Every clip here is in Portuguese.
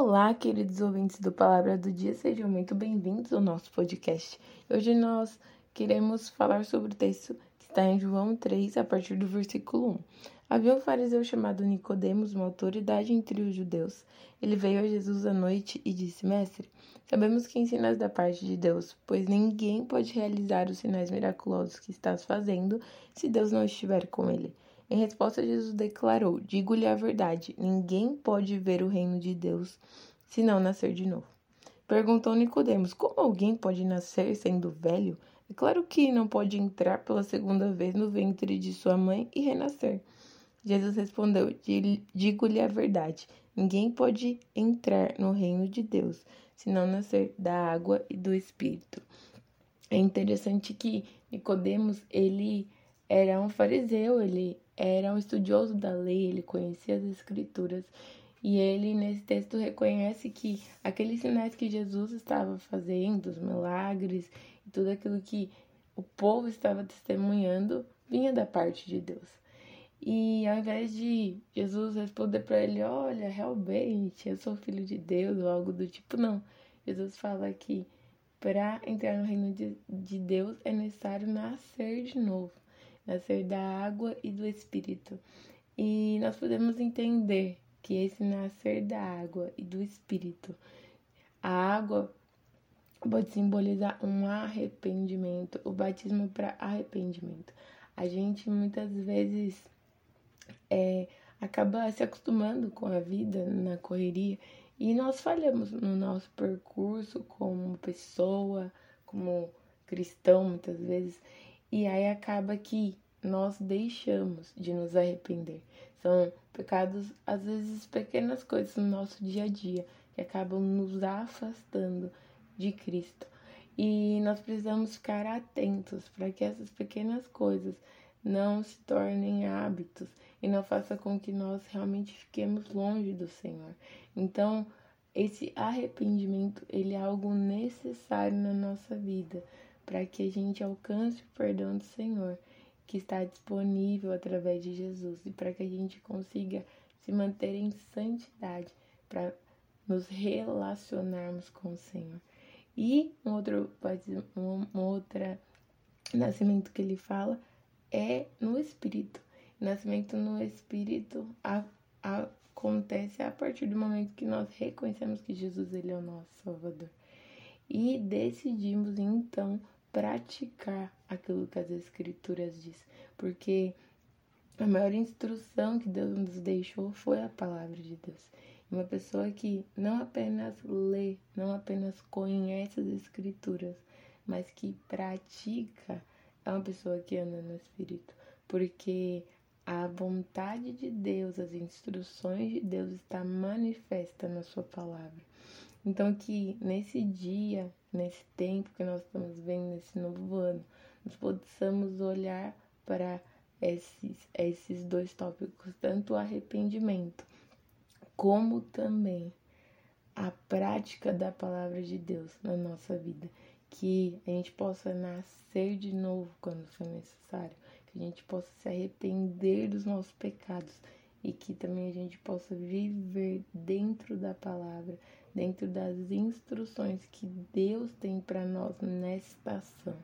Olá, queridos ouvintes do Palavra do Dia, sejam muito bem-vindos ao nosso podcast. Hoje nós queremos falar sobre o texto que está em João 3, a partir do versículo 1. Havia um fariseu chamado Nicodemos, uma autoridade entre os judeus. Ele veio a Jesus à noite e disse: Mestre, sabemos que ensinas da parte de Deus, pois ninguém pode realizar os sinais miraculosos que estás fazendo se Deus não estiver com ele. Em resposta, Jesus declarou: Digo-lhe a verdade, ninguém pode ver o reino de Deus se não nascer de novo. Perguntou Nicodemos: Como alguém pode nascer sendo velho? É claro que não pode entrar pela segunda vez no ventre de sua mãe e renascer. Jesus respondeu: Digo-lhe a verdade, ninguém pode entrar no reino de Deus se não nascer da água e do espírito. É interessante que Nicodemos, ele era um fariseu, ele era um estudioso da lei, ele conhecia as escrituras e ele nesse texto reconhece que aqueles sinais que Jesus estava fazendo, os milagres e tudo aquilo que o povo estava testemunhando, vinha da parte de Deus. E ao invés de Jesus responder para ele, olha, realmente, eu sou filho de Deus ou algo do tipo, não. Jesus fala que para entrar no reino de, de Deus é necessário nascer de novo nascer da água e do Espírito. E nós podemos entender que esse nascer da água e do Espírito, a água pode simbolizar um arrependimento, o batismo para arrependimento. A gente muitas vezes é, acaba se acostumando com a vida na correria e nós falhamos no nosso percurso como pessoa, como cristão muitas vezes. E aí acaba que nós deixamos de nos arrepender. São pecados, às vezes, pequenas coisas no nosso dia a dia que acabam nos afastando de Cristo. E nós precisamos ficar atentos para que essas pequenas coisas não se tornem hábitos e não faça com que nós realmente fiquemos longe do Senhor. Então, esse arrependimento, ele é algo necessário na nossa vida para que a gente alcance o perdão do Senhor, que está disponível através de Jesus, e para que a gente consiga se manter em santidade, para nos relacionarmos com o Senhor. E um outro, um, um outro nascimento que ele fala é no Espírito. Nascimento no Espírito a, a, acontece a partir do momento que nós reconhecemos que Jesus ele é o nosso Salvador. E decidimos então praticar aquilo que as escrituras diz, porque a maior instrução que Deus nos deixou foi a palavra de Deus. Uma pessoa que não apenas lê, não apenas conhece as escrituras, mas que pratica, é uma pessoa que anda no espírito, porque a vontade de Deus, as instruções de Deus está manifesta na sua palavra. Então que nesse dia, nesse tempo que nós estamos vendo, nesse novo ano, nós possamos olhar para esses, esses dois tópicos, tanto o arrependimento como também a prática da palavra de Deus na nossa vida. Que a gente possa nascer de novo quando for necessário, que a gente possa se arrepender dos nossos pecados e que também a gente possa viver dentro da palavra, dentro das instruções que Deus tem para nós nesta ação.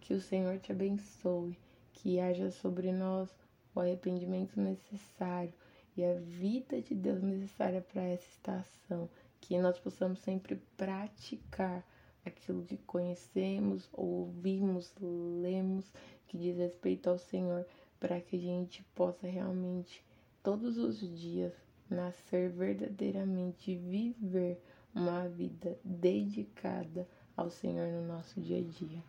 Que o Senhor te abençoe, que haja sobre nós o arrependimento necessário e a vida de Deus necessária para essa estação, que nós possamos sempre praticar aquilo que conhecemos, ouvimos, lemos, que diz respeito ao Senhor, para que a gente possa realmente todos os dias nascer verdadeiramente viver uma vida dedicada ao Senhor no nosso dia a dia.